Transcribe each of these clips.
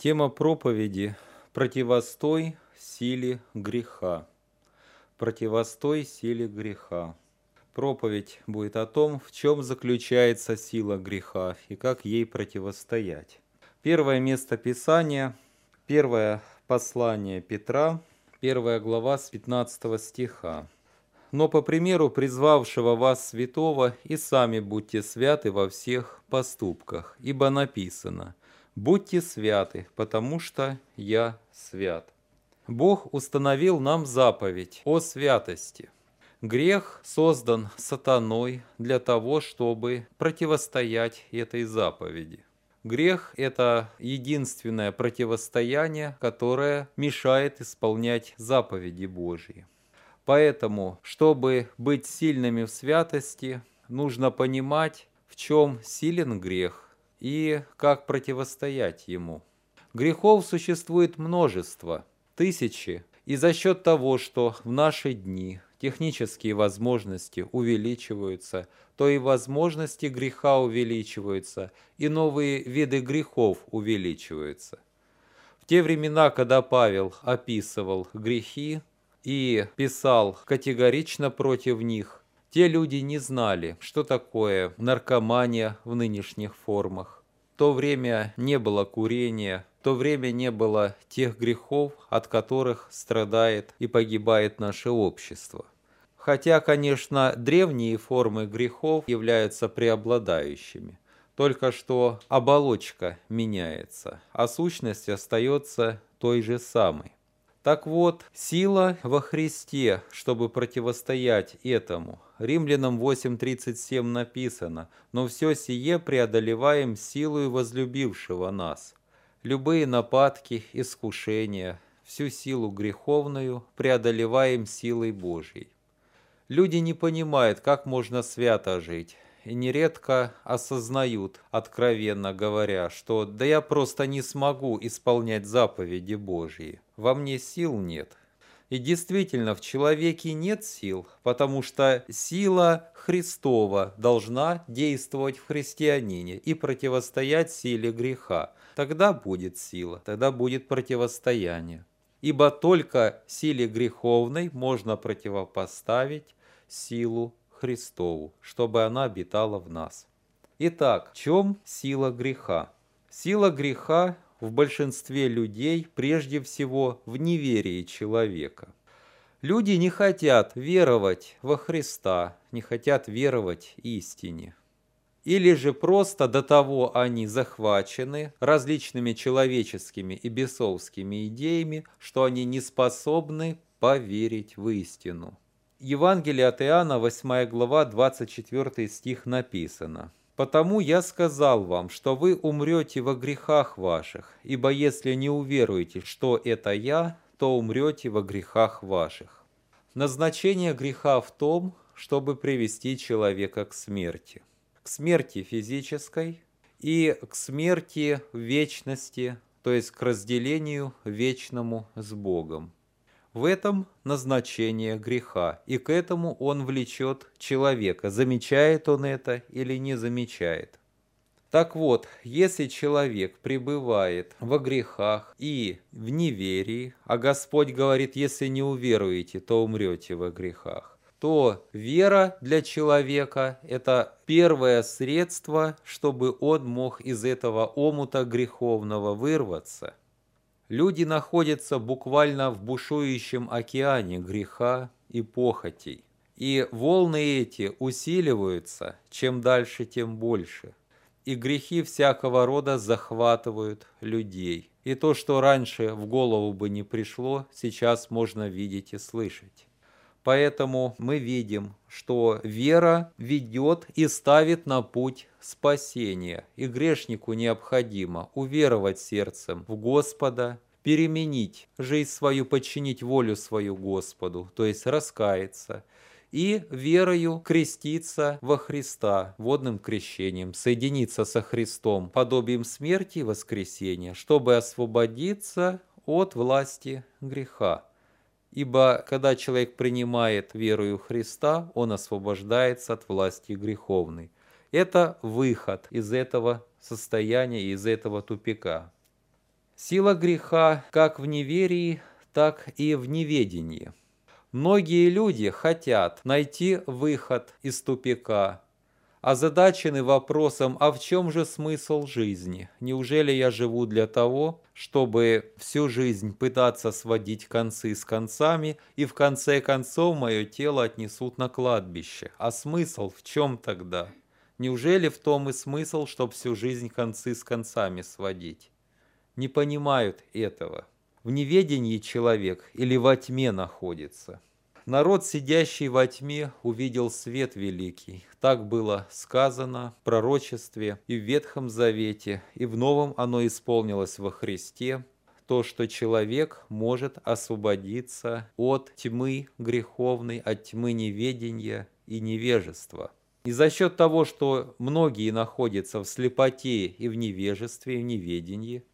Тема проповеди «Противостой силе греха». Противостой силе греха. Проповедь будет о том, в чем заключается сила греха и как ей противостоять. Первое место Писания, первое послание Петра, первая глава с 15 стиха. «Но по примеру призвавшего вас святого и сами будьте святы во всех поступках, ибо написано – Будьте святы, потому что я свят. Бог установил нам заповедь о святости. Грех создан сатаной для того, чтобы противостоять этой заповеди. Грех – это единственное противостояние, которое мешает исполнять заповеди Божьи. Поэтому, чтобы быть сильными в святости, нужно понимать, в чем силен грех, и как противостоять ему. Грехов существует множество, тысячи, и за счет того, что в наши дни технические возможности увеличиваются, то и возможности греха увеличиваются, и новые виды грехов увеличиваются. В те времена, когда Павел описывал грехи и писал категорично против них, те люди не знали, что такое наркомания в нынешних формах. То время не было курения, в то время не было тех грехов, от которых страдает и погибает наше общество. Хотя, конечно, древние формы грехов являются преобладающими. Только что оболочка меняется, а сущность остается той же самой. Так вот, сила во Христе, чтобы противостоять этому. Римлянам 8.37 написано, «Но все сие преодолеваем силою возлюбившего нас». Любые нападки, искушения, всю силу греховную преодолеваем силой Божьей. Люди не понимают, как можно свято жить, и нередко осознают, откровенно говоря, что «да я просто не смогу исполнять заповеди Божьи, во мне сил нет». И действительно, в человеке нет сил, потому что сила Христова должна действовать в христианине и противостоять силе греха. Тогда будет сила, тогда будет противостояние. Ибо только силе греховной можно противопоставить силу Христову, чтобы она обитала в нас. Итак, в чем сила греха? Сила греха в большинстве людей прежде всего в неверии человека. Люди не хотят веровать во Христа, не хотят веровать истине. Или же просто до того они захвачены различными человеческими и бесовскими идеями, что они не способны поверить в истину. Евангелие от Иоанна, 8 глава, 24 стих написано. «Потому я сказал вам, что вы умрете во грехах ваших, ибо если не уверуете, что это я, то умрете во грехах ваших». Назначение греха в том, чтобы привести человека к смерти. К смерти физической и к смерти вечности, то есть к разделению вечному с Богом. В этом назначение греха, и к этому он влечет человека, замечает он это или не замечает. Так вот, если человек пребывает во грехах и в неверии, а Господь говорит, если не уверуете, то умрете во грехах, то вера для человека – это первое средство, чтобы он мог из этого омута греховного вырваться – Люди находятся буквально в бушующем океане греха и похотей. И волны эти усиливаются, чем дальше, тем больше. И грехи всякого рода захватывают людей. И то, что раньше в голову бы не пришло, сейчас можно видеть и слышать. Поэтому мы видим, что вера ведет и ставит на путь спасения. И грешнику необходимо уверовать сердцем в Господа, переменить жизнь свою, подчинить волю свою Господу, то есть раскаяться, и верою креститься во Христа водным крещением, соединиться со Христом подобием смерти и воскресения, чтобы освободиться от власти греха. Ибо когда человек принимает верою Христа, он освобождается от власти греховной. Это выход из этого состояния, из этого тупика. Сила греха как в неверии, так и в неведении. Многие люди хотят найти выход из тупика, озадачены вопросом, а в чем же смысл жизни? Неужели я живу для того, чтобы всю жизнь пытаться сводить концы с концами, и в конце концов мое тело отнесут на кладбище? А смысл в чем тогда? Неужели в том и смысл, чтобы всю жизнь концы с концами сводить? Не понимают этого. В неведении человек или во тьме находится – Народ, сидящий во тьме, увидел свет великий. Так было сказано в пророчестве и в Ветхом Завете, и в Новом оно исполнилось во Христе, то, что человек может освободиться от тьмы греховной, от тьмы неведения и невежества. И за счет того, что многие находятся в слепоте и в невежестве, и в неведении,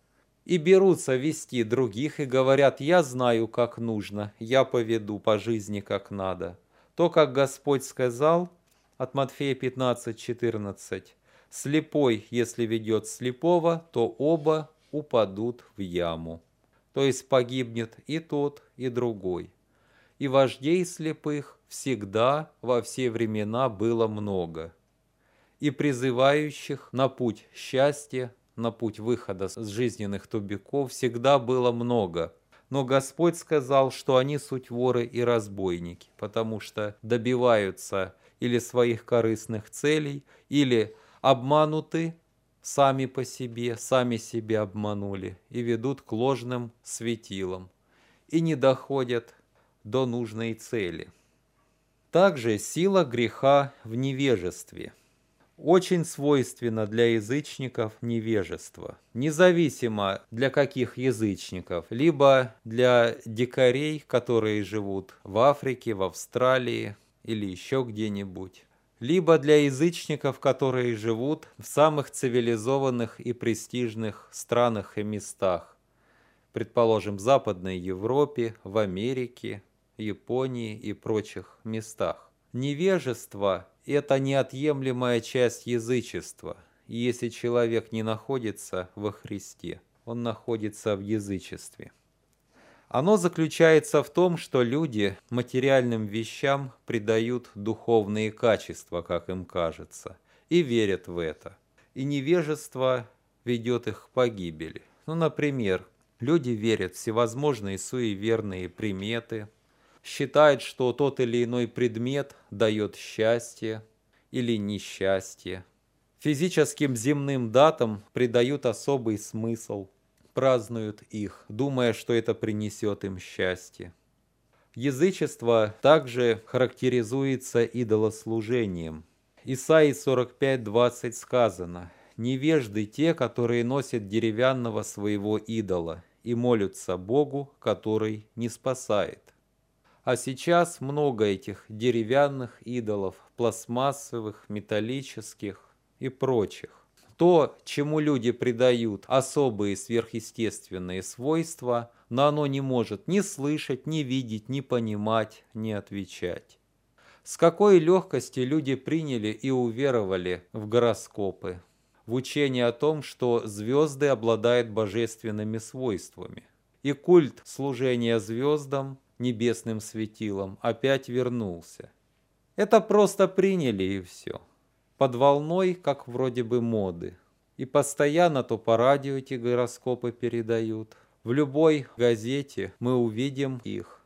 и берутся вести других и говорят, я знаю, как нужно, я поведу по жизни, как надо. То, как Господь сказал, от Матфея 15, 14, слепой, если ведет слепого, то оба упадут в яму. То есть погибнет и тот, и другой. И вождей слепых всегда во все времена было много, и призывающих на путь счастья на путь выхода с жизненных тубиков всегда было много. Но Господь сказал, что они суть воры и разбойники, потому что добиваются или своих корыстных целей, или обмануты сами по себе, сами себя обманули и ведут к ложным светилам и не доходят до нужной цели. Также сила греха в невежестве – очень свойственно для язычников невежество. Независимо для каких язычников, либо для дикарей, которые живут в Африке, в Австралии или еще где-нибудь, либо для язычников, которые живут в самых цивилизованных и престижных странах и местах, предположим, в Западной Европе, в Америке, Японии и прочих местах. Невежество это неотъемлемая часть язычества. И если человек не находится во Христе, он находится в язычестве. Оно заключается в том, что люди материальным вещам придают духовные качества, как им кажется, и верят в это. И невежество ведет их к погибели. Ну, например, люди верят в всевозможные суеверные приметы, считает, что тот или иной предмет дает счастье или несчастье. Физическим земным датам придают особый смысл, празднуют их, думая, что это принесет им счастье. Язычество также характеризуется идолослужением. Исаии 45.20 сказано «Невежды те, которые носят деревянного своего идола и молятся Богу, который не спасает». А сейчас много этих деревянных идолов, пластмассовых, металлических и прочих. То, чему люди придают особые сверхъестественные свойства, но оно не может ни слышать, ни видеть, ни понимать, ни отвечать. С какой легкостью люди приняли и уверовали в гороскопы, в учение о том, что звезды обладают божественными свойствами. И культ служения звездам небесным светилом, опять вернулся. Это просто приняли и все. Под волной, как вроде бы моды. И постоянно то по радио эти гороскопы передают. В любой газете мы увидим их.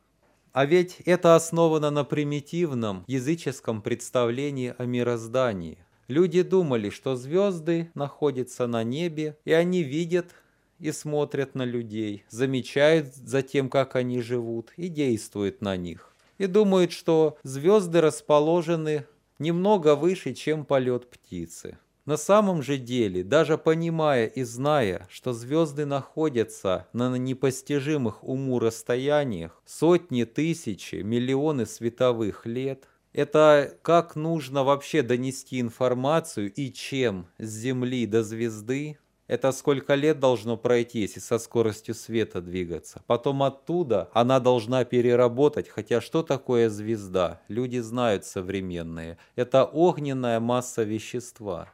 А ведь это основано на примитивном языческом представлении о мироздании. Люди думали, что звезды находятся на небе, и они видят и смотрят на людей, замечают за тем, как они живут, и действуют на них. И думают, что звезды расположены немного выше, чем полет птицы. На самом же деле, даже понимая и зная, что звезды находятся на непостижимых уму расстояниях, сотни, тысячи, миллионы световых лет, это как нужно вообще донести информацию и чем с Земли до звезды, это сколько лет должно пройти, если со скоростью света двигаться. Потом оттуда она должна переработать, хотя что такое звезда? Люди знают современные. Это огненная масса вещества.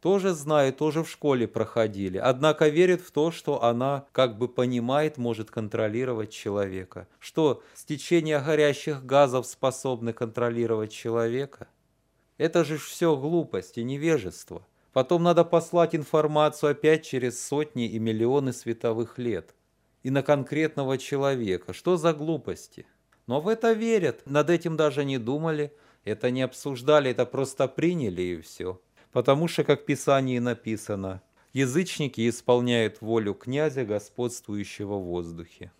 тоже знают, тоже в школе проходили, однако верят в то, что она как бы понимает, может контролировать человека. Что стечение горящих газов способны контролировать человека? Это же все глупость и невежество. Потом надо послать информацию опять через сотни и миллионы световых лет. И на конкретного человека. Что за глупости? Но в это верят. Над этим даже не думали. Это не обсуждали, это просто приняли и все. Потому что, как в Писании написано, язычники исполняют волю князя, господствующего в воздухе.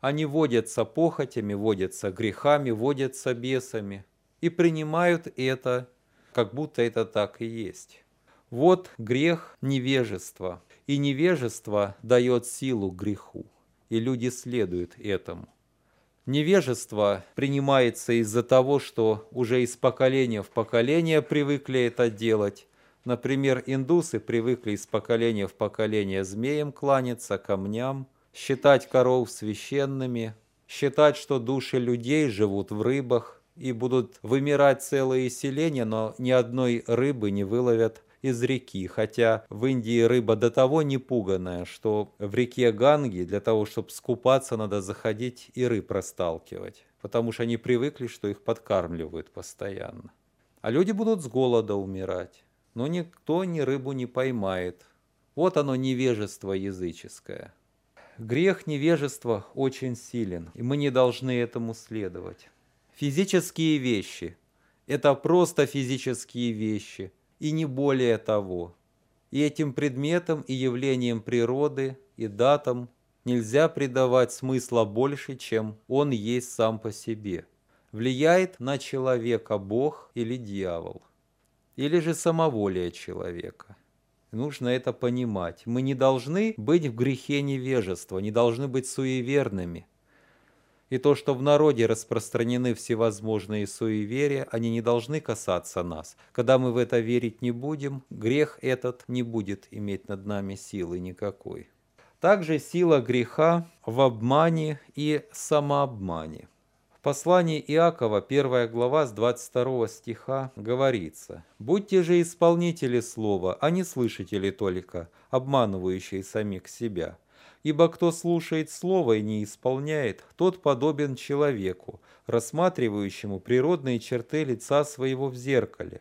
Они водятся похотями, водятся грехами, водятся бесами и принимают это, как будто это так и есть. Вот грех невежества, и невежество дает силу греху, и люди следуют этому. Невежество принимается из-за того, что уже из поколения в поколение привыкли это делать. Например, индусы привыкли из поколения в поколение змеям кланяться, камням, считать коров священными, считать, что души людей живут в рыбах и будут вымирать целые селения, но ни одной рыбы не выловят из реки, хотя в Индии рыба до того не пуганная, что в реке Ганги для того, чтобы скупаться, надо заходить и рыб расталкивать, потому что они привыкли, что их подкармливают постоянно. А люди будут с голода умирать, но никто ни рыбу не поймает. Вот оно невежество языческое. Грех невежества очень силен, и мы не должны этому следовать. Физические вещи – это просто физические вещи – и не более того. И этим предметам и явлениям природы и датам нельзя придавать смысла больше, чем он есть сам по себе. Влияет на человека Бог или дьявол, или же самоволие человека. Нужно это понимать. Мы не должны быть в грехе невежества, не должны быть суеверными – и то, что в народе распространены всевозможные суеверия, они не должны касаться нас. Когда мы в это верить не будем, грех этот не будет иметь над нами силы никакой. Также сила греха в обмане и самообмане. В послании Иакова, 1 глава с 22 стиха, говорится «Будьте же исполнители слова, а не слышатели только, обманывающие самих себя». Ибо кто слушает слово и не исполняет, тот подобен человеку, рассматривающему природные черты лица своего в зеркале.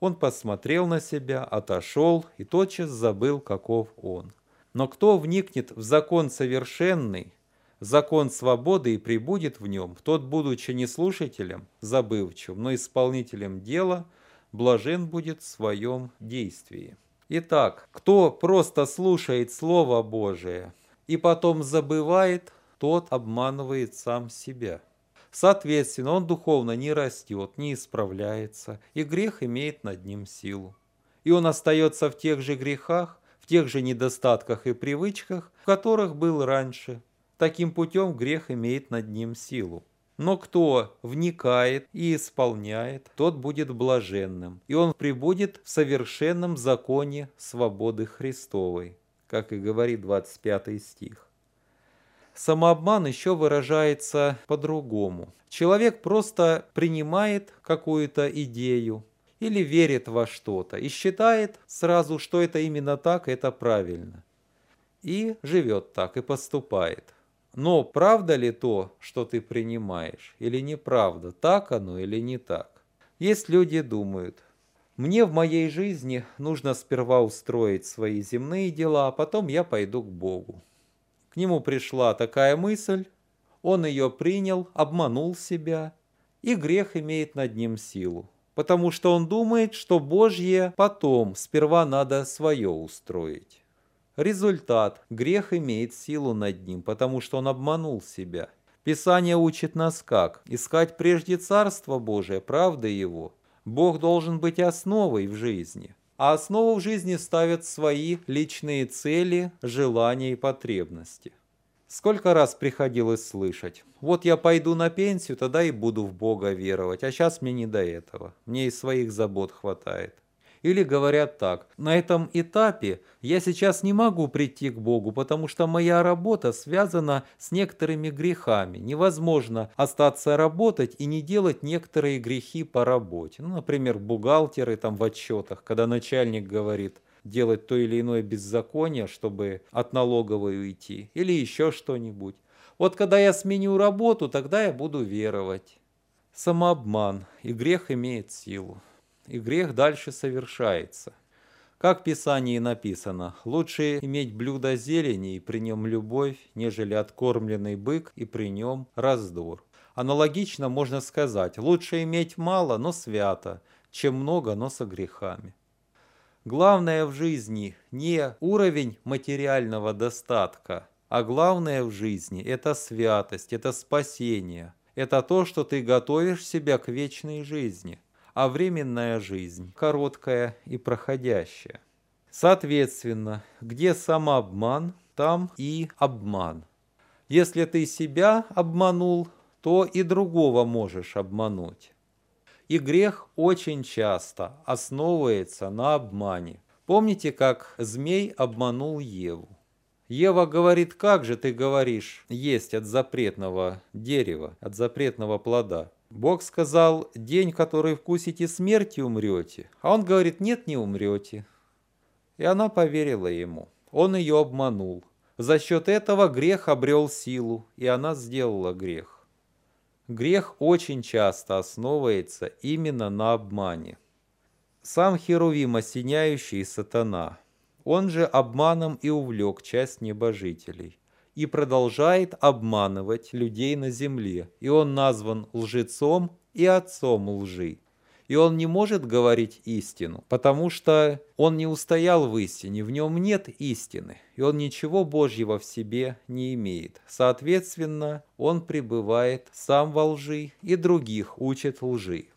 Он посмотрел на себя, отошел и тотчас забыл, каков он. Но кто вникнет в закон совершенный, закон свободы и прибудет в нем, тот, будучи не слушателем, забывчивым, но исполнителем дела, блажен будет в своем действии. Итак, кто просто слушает Слово Божие – и потом забывает, тот обманывает сам себя. Соответственно, он духовно не растет, не исправляется, и грех имеет над ним силу. И он остается в тех же грехах, в тех же недостатках и привычках, в которых был раньше. Таким путем грех имеет над ним силу. Но кто вникает и исполняет, тот будет блаженным, и он прибудет в совершенном законе свободы Христовой как и говорит 25 стих. Самообман еще выражается по-другому. Человек просто принимает какую-то идею или верит во что-то и считает сразу, что это именно так, это правильно. И живет так, и поступает. Но правда ли то, что ты принимаешь, или неправда, так оно или не так? Есть люди думают, мне в моей жизни нужно сперва устроить свои земные дела, а потом я пойду к Богу. К нему пришла такая мысль, он ее принял, обманул себя, и грех имеет над ним силу, потому что он думает, что Божье потом, сперва надо свое устроить. Результат – грех имеет силу над ним, потому что он обманул себя. Писание учит нас как? Искать прежде Царство Божие, правды Его – Бог должен быть основой в жизни. А основу в жизни ставят свои личные цели, желания и потребности. Сколько раз приходилось слышать, вот я пойду на пенсию, тогда и буду в Бога веровать, а сейчас мне не до этого, мне и своих забот хватает. Или говорят так, на этом этапе я сейчас не могу прийти к Богу, потому что моя работа связана с некоторыми грехами. Невозможно остаться работать и не делать некоторые грехи по работе. Ну, например, бухгалтеры там в отчетах, когда начальник говорит, делать то или иное беззаконие, чтобы от налоговой уйти, или еще что-нибудь. Вот когда я сменю работу, тогда я буду веровать. Самообман, и грех имеет силу и грех дальше совершается. Как в Писании написано, лучше иметь блюдо зелени и при нем любовь, нежели откормленный бык и при нем раздор. Аналогично можно сказать, лучше иметь мало, но свято, чем много, но со грехами. Главное в жизни не уровень материального достатка, а главное в жизни – это святость, это спасение, это то, что ты готовишь себя к вечной жизни а временная жизнь короткая и проходящая. Соответственно, где самообман, там и обман. Если ты себя обманул, то и другого можешь обмануть. И грех очень часто основывается на обмане. Помните, как змей обманул Еву? Ева говорит, как же ты говоришь, есть от запретного дерева, от запретного плода? Бог сказал, день, который вкусите смерти, умрете. А он говорит, нет, не умрете. И она поверила ему. Он ее обманул. За счет этого грех обрел силу, и она сделала грех. Грех очень часто основывается именно на обмане. Сам Херувим, осеняющий сатана, он же обманом и увлек часть небожителей и продолжает обманывать людей на земле. И он назван лжецом и отцом лжи. И он не может говорить истину, потому что он не устоял в истине, в нем нет истины, и он ничего Божьего в себе не имеет. Соответственно, он пребывает сам во лжи и других учит лжи.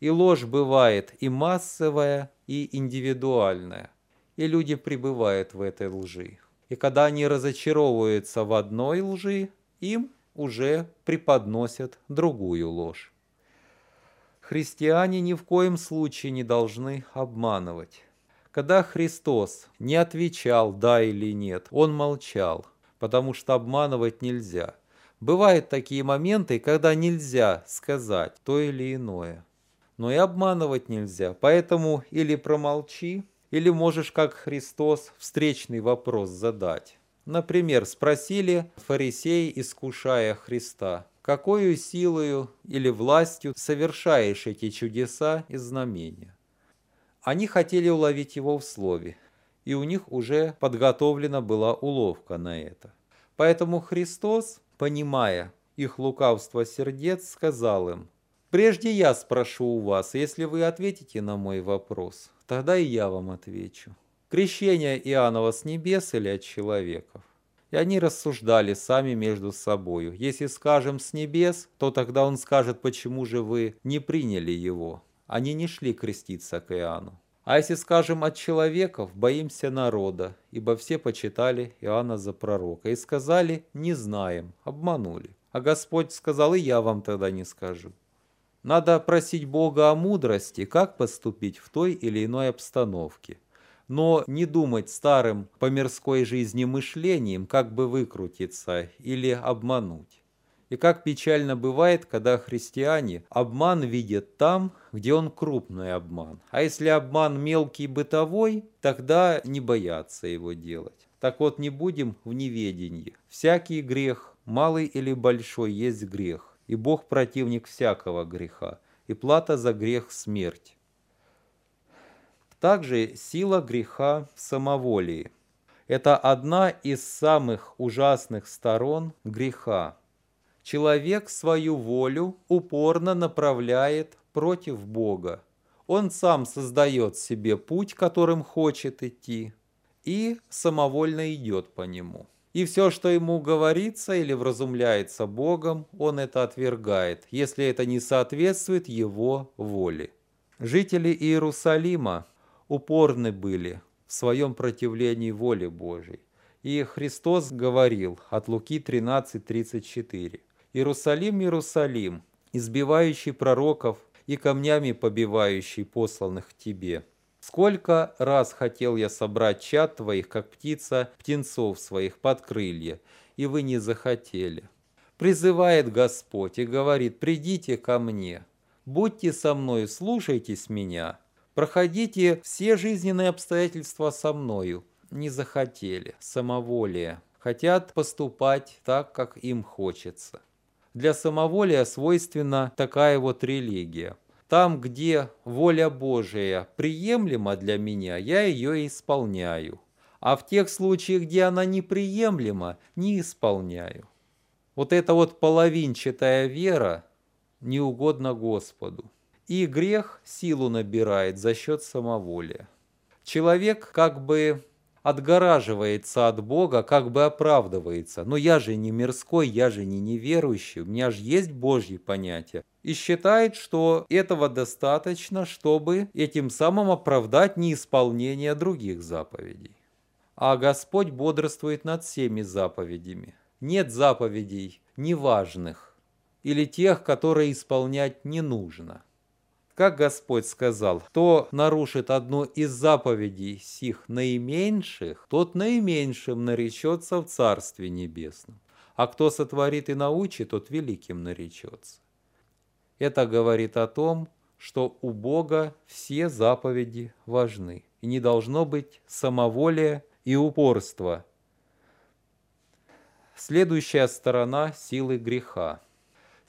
И ложь бывает и массовая, и индивидуальная, и люди пребывают в этой лжи. И когда они разочаровываются в одной лжи, им уже преподносят другую ложь. Христиане ни в коем случае не должны обманывать. Когда Христос не отвечал «да» или «нет», Он молчал, потому что обманывать нельзя. Бывают такие моменты, когда нельзя сказать то или иное. Но и обманывать нельзя, поэтому или промолчи, или можешь, как Христос, встречный вопрос задать. Например, спросили фарисеи, искушая Христа, какую силою или властью совершаешь эти чудеса и знамения? Они хотели уловить его в слове, и у них уже подготовлена была уловка на это. Поэтому Христос, понимая их лукавство сердец, сказал им, «Прежде я спрошу у вас, если вы ответите на мой вопрос, Тогда и я вам отвечу. Крещение Иоаннова с небес или от человеков? И они рассуждали сами между собою. Если скажем с небес, то тогда он скажет, почему же вы не приняли его. Они не шли креститься к Иоанну. А если скажем от человеков, боимся народа, ибо все почитали Иоанна за пророка. И сказали, не знаем, обманули. А Господь сказал, и я вам тогда не скажу. Надо просить Бога о мудрости, как поступить в той или иной обстановке. Но не думать старым по мирской жизни мышлением, как бы выкрутиться или обмануть. И как печально бывает, когда христиане обман видят там, где он крупный обман. А если обман мелкий бытовой, тогда не боятся его делать. Так вот, не будем в неведении. Всякий грех, малый или большой, есть грех и Бог противник всякого греха, и плата за грех – смерть. Также сила греха в самоволии. Это одна из самых ужасных сторон греха. Человек свою волю упорно направляет против Бога. Он сам создает себе путь, которым хочет идти, и самовольно идет по нему. И все, что ему говорится или вразумляется Богом, он это отвергает, если это не соответствует его воле. Жители Иерусалима упорны были в своем противлении воле Божьей. И Христос говорил от Луки 13:34. «Иерусалим, Иерусалим, избивающий пророков и камнями побивающий посланных к тебе. Сколько раз хотел я собрать чад твоих, как птица птенцов своих под крылья, и вы не захотели. Призывает Господь и говорит, придите ко мне, будьте со мной, слушайтесь меня, проходите все жизненные обстоятельства со мною. Не захотели, самоволие, хотят поступать так, как им хочется. Для самоволия свойственна такая вот религия – там, где воля Божия приемлема для меня, я ее исполняю. А в тех случаях, где она неприемлема, не исполняю. Вот эта вот половинчатая вера не угодна Господу. И грех силу набирает за счет самоволия. Человек как бы отгораживается от Бога, как бы оправдывается. Но я же не мирской, я же не неверующий, у меня же есть Божьи понятия. И считает, что этого достаточно, чтобы этим самым оправдать неисполнение других заповедей. А Господь бодрствует над всеми заповедями. Нет заповедей неважных или тех, которые исполнять не нужно – как Господь сказал, кто нарушит одну из заповедей сих наименьших, тот наименьшим наречется в Царстве Небесном. А кто сотворит и научит, тот великим наречется. Это говорит о том, что у Бога все заповеди важны. И не должно быть самоволия и упорства. Следующая сторона силы греха –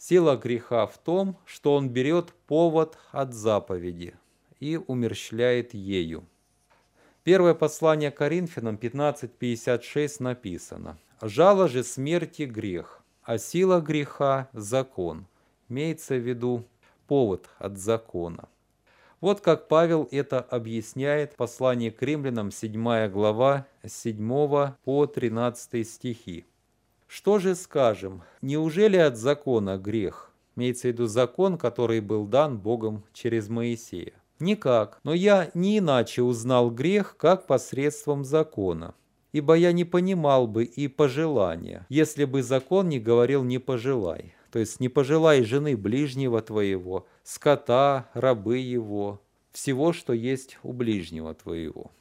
Сила греха в том, что он берет повод от заповеди и умерщвляет ею. Первое послание Коринфянам 15.56 написано «Жало же смерти грех, а сила греха – закон». Имеется в виду повод от закона. Вот как Павел это объясняет в послании к римлянам 7 глава с 7 по 13 стихи. Что же скажем? Неужели от закона грех? Имеется в виду закон, который был дан Богом через Моисея. Никак, но я не иначе узнал грех, как посредством закона. Ибо я не понимал бы и пожелания, если бы закон не говорил «не пожелай». То есть «не пожелай жены ближнего твоего, скота, рабы его, всего, что есть у ближнего твоего».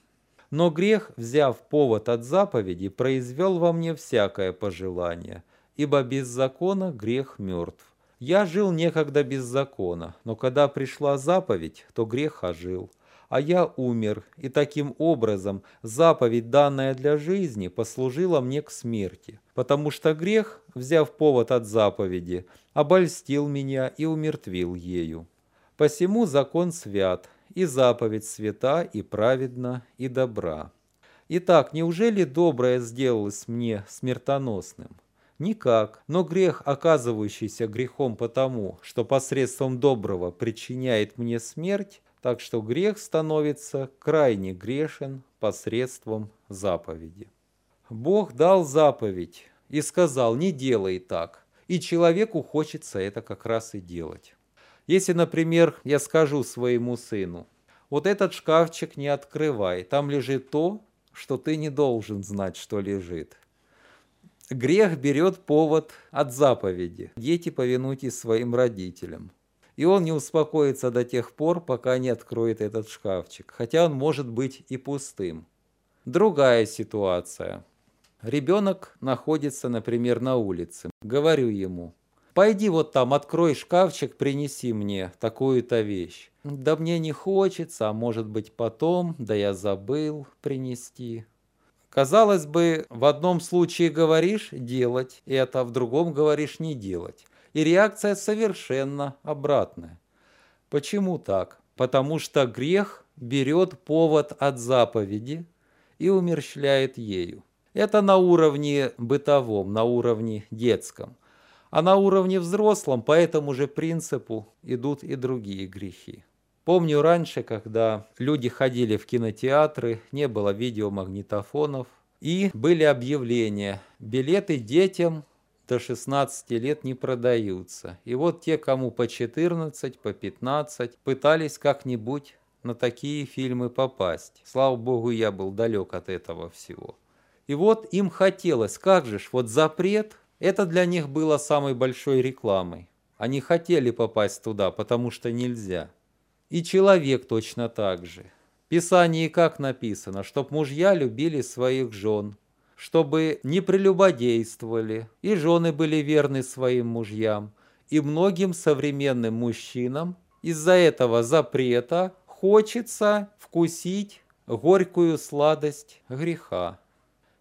Но грех, взяв повод от заповеди, произвел во мне всякое пожелание, ибо без закона грех мертв. Я жил некогда без закона, но когда пришла заповедь, то грех ожил. А я умер, и таким образом заповедь, данная для жизни, послужила мне к смерти, потому что грех, взяв повод от заповеди, обольстил меня и умертвил ею. Посему закон свят, и заповедь свята, и праведна, и добра. Итак, неужели доброе сделалось мне смертоносным? Никак, но грех, оказывающийся грехом потому, что посредством доброго причиняет мне смерть, так что грех становится крайне грешен посредством заповеди. Бог дал заповедь и сказал, не делай так, и человеку хочется это как раз и делать. Если, например, я скажу своему сыну, вот этот шкафчик не открывай, там лежит то, что ты не должен знать, что лежит. Грех берет повод от заповеди. Дети, повинуйтесь своим родителям. И он не успокоится до тех пор, пока не откроет этот шкафчик, хотя он может быть и пустым. Другая ситуация. Ребенок находится, например, на улице. Говорю ему, Пойди вот там, открой шкафчик, принеси мне такую-то вещь. Да мне не хочется, а может быть потом, да я забыл принести. Казалось бы, в одном случае говоришь делать это, в другом говоришь не делать. И реакция совершенно обратная. Почему так? Потому что грех берет повод от заповеди и умерщвляет ею. Это на уровне бытовом, на уровне детском. А на уровне взрослом по этому же принципу идут и другие грехи. Помню раньше, когда люди ходили в кинотеатры, не было видеомагнитофонов, и были объявления «Билеты детям до 16 лет не продаются». И вот те, кому по 14, по 15, пытались как-нибудь на такие фильмы попасть. Слава богу, я был далек от этого всего. И вот им хотелось, как же ж, вот запрет это для них было самой большой рекламой. Они хотели попасть туда, потому что нельзя. И человек точно так же. Писании как написано, чтоб мужья любили своих жен, чтобы не прелюбодействовали, и жены были верны своим мужьям. И многим современным мужчинам из-за этого запрета хочется вкусить горькую сладость греха.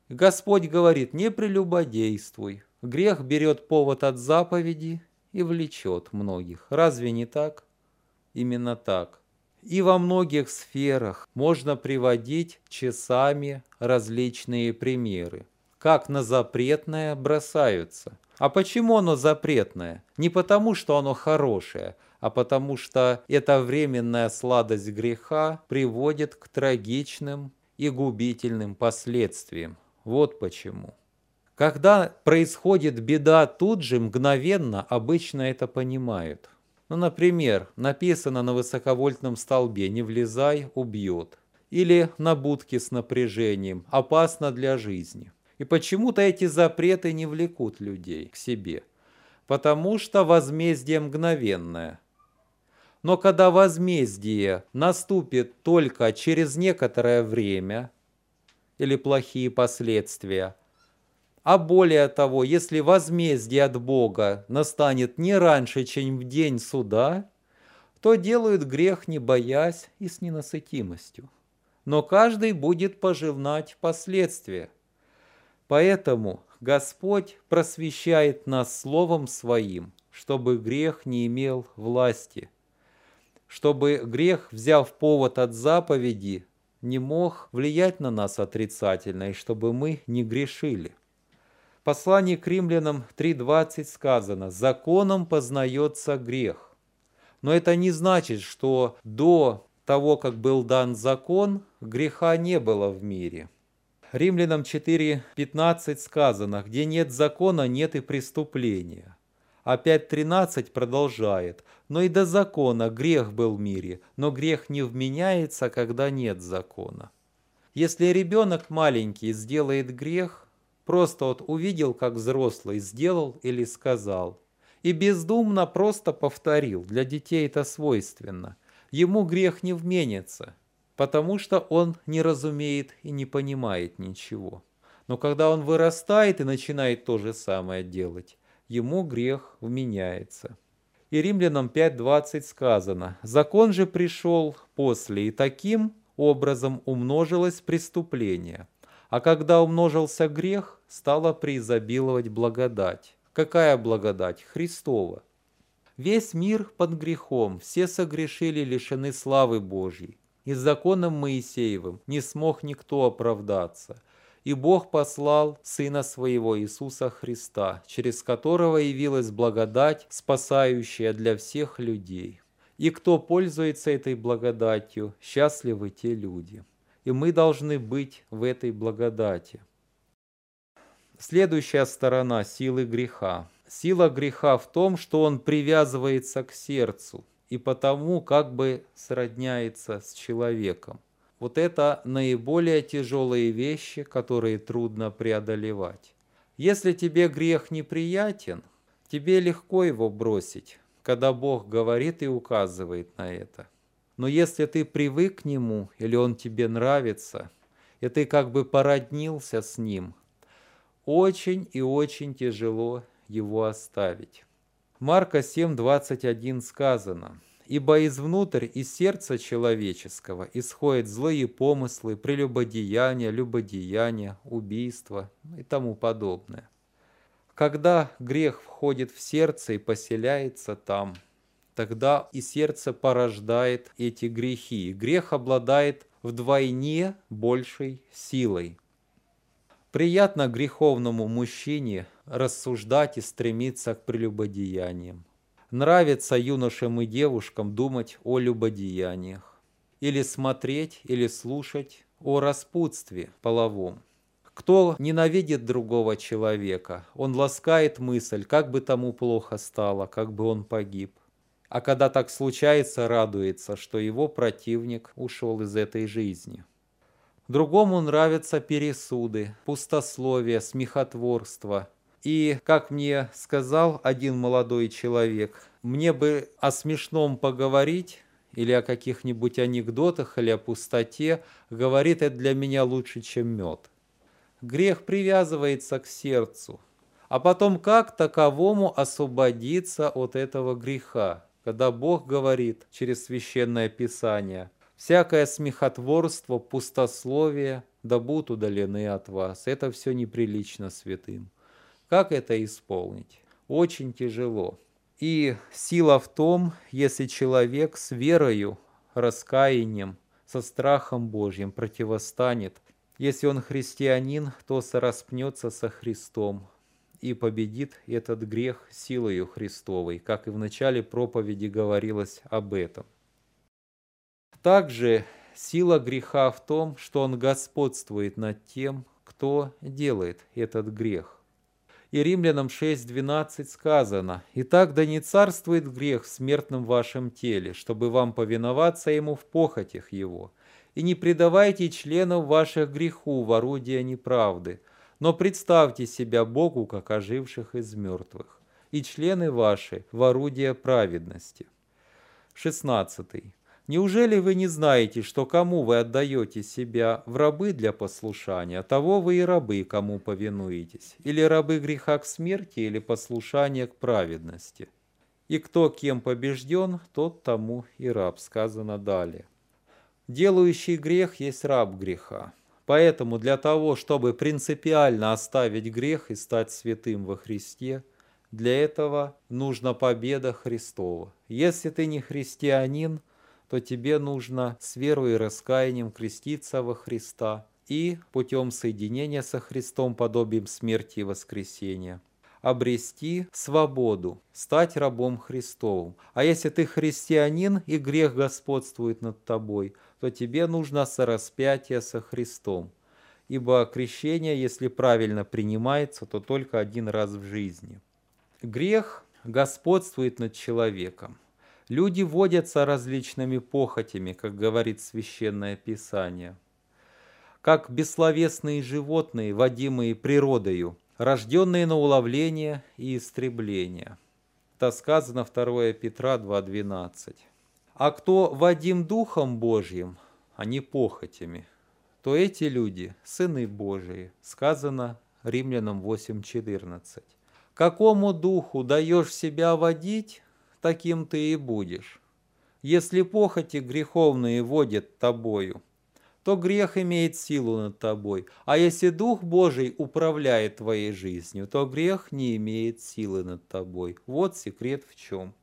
Господь говорит, не прелюбодействуй. Грех берет повод от заповеди и влечет многих. Разве не так? Именно так. И во многих сферах можно приводить часами различные примеры, как на запретное бросаются. А почему оно запретное? Не потому, что оно хорошее, а потому что эта временная сладость греха приводит к трагичным и губительным последствиям. Вот почему. Когда происходит беда, тут же мгновенно обычно это понимают – ну, например, написано на высоковольтном столбе «Не влезай, убьет». Или на будке с напряжением «Опасно для жизни». И почему-то эти запреты не влекут людей к себе. Потому что возмездие мгновенное. Но когда возмездие наступит только через некоторое время или плохие последствия, а более того, если возмездие от Бога настанет не раньше, чем в день суда, то делают грех, не боясь и с ненасытимостью. Но каждый будет поживнать последствия. Поэтому Господь просвещает нас Словом Своим, чтобы грех не имел власти, чтобы грех, взяв повод от заповеди, не мог влиять на нас отрицательно, и чтобы мы не грешили послании к римлянам 3.20 сказано «Законом познается грех». Но это не значит, что до того, как был дан закон, греха не было в мире. Римлянам 4.15 сказано «Где нет закона, нет и преступления». А 5.13 продолжает «Но и до закона грех был в мире, но грех не вменяется, когда нет закона». Если ребенок маленький сделает грех, Просто вот увидел, как взрослый сделал или сказал. И бездумно просто повторил. Для детей это свойственно. Ему грех не вменится, потому что он не разумеет и не понимает ничего. Но когда он вырастает и начинает то же самое делать, ему грех вменяется. И Римлянам 5.20 сказано, «Закон же пришел после, и таким образом умножилось преступление. А когда умножился грех, стала преизобиловать благодать. Какая благодать? Христова. Весь мир под грехом, все согрешили, лишены славы Божьей. И законом Моисеевым не смог никто оправдаться. И Бог послал Сына Своего Иисуса Христа, через которого явилась благодать, спасающая для всех людей. И кто пользуется этой благодатью, счастливы те люди. И мы должны быть в этой благодати. Следующая сторона силы греха. Сила греха в том, что он привязывается к сердцу и потому как бы сродняется с человеком. Вот это наиболее тяжелые вещи, которые трудно преодолевать. Если тебе грех неприятен, тебе легко его бросить, когда Бог говорит и указывает на это. Но если ты привык к нему или он тебе нравится, и ты как бы породнился с ним, очень и очень тяжело его оставить. Марка 7:21 сказано, «Ибо извнутрь, из сердца человеческого исходят злые помыслы, прелюбодеяния, любодеяния, убийства и тому подобное». Когда грех входит в сердце и поселяется там, тогда и сердце порождает эти грехи. Грех обладает вдвойне большей силой – Приятно греховному мужчине рассуждать и стремиться к прелюбодеяниям. Нравится юношам и девушкам думать о любодеяниях. Или смотреть, или слушать о распутстве половом. Кто ненавидит другого человека, он ласкает мысль, как бы тому плохо стало, как бы он погиб. А когда так случается, радуется, что его противник ушел из этой жизни. Другому нравятся пересуды, пустословие, смехотворство. И, как мне сказал один молодой человек, мне бы о смешном поговорить или о каких-нибудь анекдотах, или о пустоте, говорит это для меня лучше, чем мед. Грех привязывается к сердцу, а потом как таковому освободиться от этого греха, когда Бог говорит через Священное Писание, «Всякое смехотворство, пустословие, да будут удалены от вас». Это все неприлично святым. Как это исполнить? Очень тяжело. И сила в том, если человек с верою, раскаянием, со страхом Божьим противостанет если он христианин, то сораспнется со Христом и победит этот грех силою Христовой, как и в начале проповеди говорилось об этом. Также сила греха в том, что он господствует над тем, кто делает этот грех. И Римлянам 6.12 сказано, «Итак, да не царствует грех в смертном вашем теле, чтобы вам повиноваться ему в похотях его, и не предавайте членов ваших греху в орудие неправды, но представьте себя Богу, как оживших из мертвых, и члены ваши в орудие праведности. 16. Неужели вы не знаете, что кому вы отдаете себя в рабы для послушания, того вы и рабы, кому повинуетесь, или рабы греха к смерти, или послушания к праведности? И кто кем побежден, тот тому и раб, сказано далее. Делающий грех есть раб греха. Поэтому для того, чтобы принципиально оставить грех и стать святым во Христе, для этого нужна победа Христова. Если ты не христианин, то тебе нужно с верой и раскаянием креститься во Христа и путем соединения со Христом, подобием смерти и воскресения, обрести свободу, стать рабом Христовым. А если ты христианин и грех господствует над тобой – то тебе нужно сораспятие со Христом. Ибо крещение, если правильно принимается, то только один раз в жизни. Грех господствует над человеком. Люди водятся различными похотями, как говорит Священное Писание. Как бессловесные животные, водимые природою, рожденные на уловление и истребление. Это сказано 2 Петра 2.12. А кто Вадим Духом Божьим, а не похотями, то эти люди – сыны Божии, сказано Римлянам 8.14. Какому духу даешь себя водить, таким ты и будешь. Если похоти греховные водят тобою, то грех имеет силу над тобой. А если Дух Божий управляет твоей жизнью, то грех не имеет силы над тобой. Вот секрет в чем.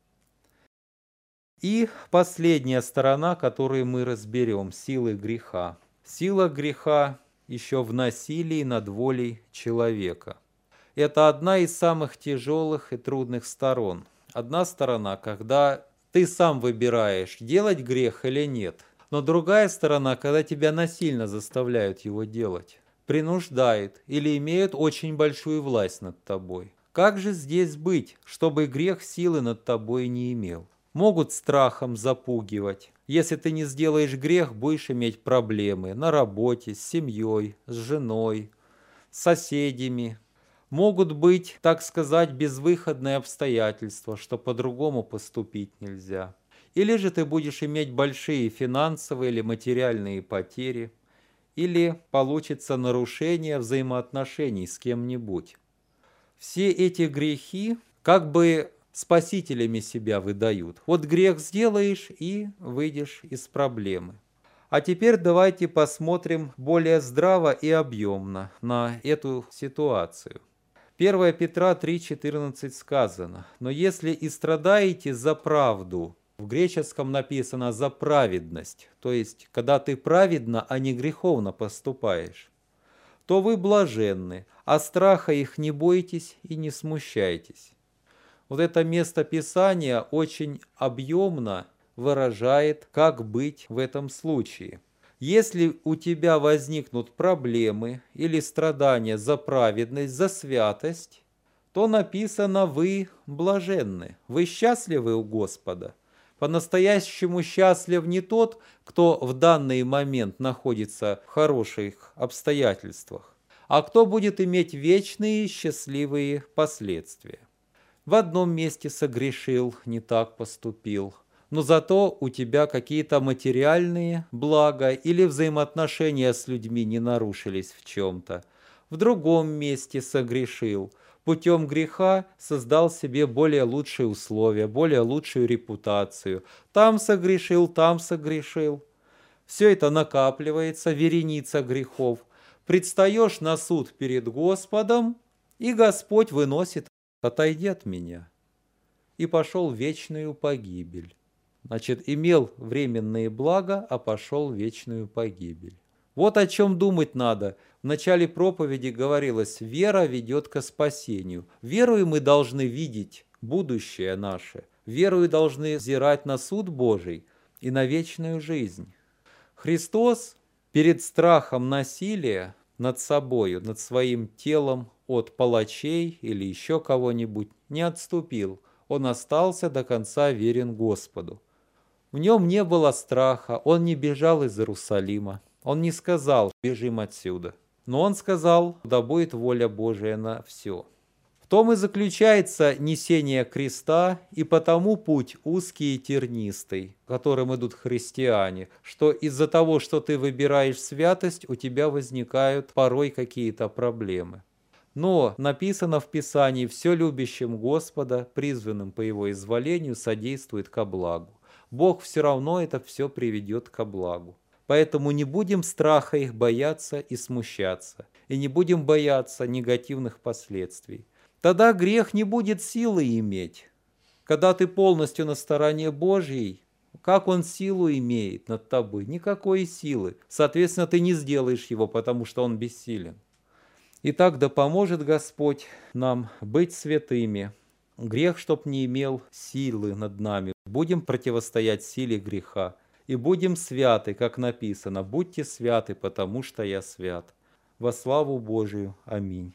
И последняя сторона, которую мы разберем, силы греха. Сила греха еще в насилии над волей человека. Это одна из самых тяжелых и трудных сторон. Одна сторона, когда ты сам выбираешь, делать грех или нет. Но другая сторона, когда тебя насильно заставляют его делать, принуждают или имеют очень большую власть над тобой. Как же здесь быть, чтобы грех силы над тобой не имел? могут страхом запугивать. Если ты не сделаешь грех, будешь иметь проблемы на работе, с семьей, с женой, с соседями. Могут быть, так сказать, безвыходные обстоятельства, что по-другому поступить нельзя. Или же ты будешь иметь большие финансовые или материальные потери, или получится нарушение взаимоотношений с кем-нибудь. Все эти грехи как бы спасителями себя выдают. Вот грех сделаешь и выйдешь из проблемы. А теперь давайте посмотрим более здраво и объемно на эту ситуацию. 1 Петра 3,14 сказано, «Но если и страдаете за правду, в греческом написано «за праведность», то есть, когда ты праведно, а не греховно поступаешь, то вы блаженны, а страха их не бойтесь и не смущайтесь. Вот это место Писания очень объемно выражает, как быть в этом случае. Если у тебя возникнут проблемы или страдания за праведность, за святость, то написано «вы блаженны», «вы счастливы у Господа». По-настоящему счастлив не тот, кто в данный момент находится в хороших обстоятельствах, а кто будет иметь вечные счастливые последствия. В одном месте согрешил, не так поступил, но зато у тебя какие-то материальные блага или взаимоотношения с людьми не нарушились в чем-то. В другом месте согрешил. Путем греха создал себе более лучшие условия, более лучшую репутацию. Там согрешил, там согрешил. Все это накапливается, вереница грехов. Предстаешь на суд перед Господом, и Господь выносит «Отойди от меня» и пошел в вечную погибель. Значит, имел временные блага, а пошел вечную погибель. Вот о чем думать надо. В начале проповеди говорилось, вера ведет к спасению. Верою мы должны видеть будущее наше. Верою должны взирать на суд Божий и на вечную жизнь. Христос перед страхом насилия над собою, над своим телом от палачей или еще кого-нибудь не отступил. Он остался до конца верен Господу. В нем не было страха, он не бежал из Иерусалима, он не сказал «бежим отсюда», но он сказал «да будет воля Божия на все». В том и заключается несение креста, и потому путь узкий и тернистый, которым идут христиане, что из-за того, что ты выбираешь святость, у тебя возникают порой какие-то проблемы. Но написано в Писании, все любящим Господа, призванным по Его изволению, содействует ко благу. Бог все равно это все приведет ко благу. Поэтому не будем страха их бояться и смущаться, и не будем бояться негативных последствий. Тогда грех не будет силы иметь. Когда ты полностью на стороне Божьей, как он силу имеет над тобой? Никакой силы. Соответственно, ты не сделаешь его, потому что он бессилен. Итак, да поможет Господь нам быть святыми, Грех, чтоб не имел силы над нами. Будем противостоять силе греха. И будем святы, как написано, будьте святы, потому что я свят. Во славу Божию. Аминь.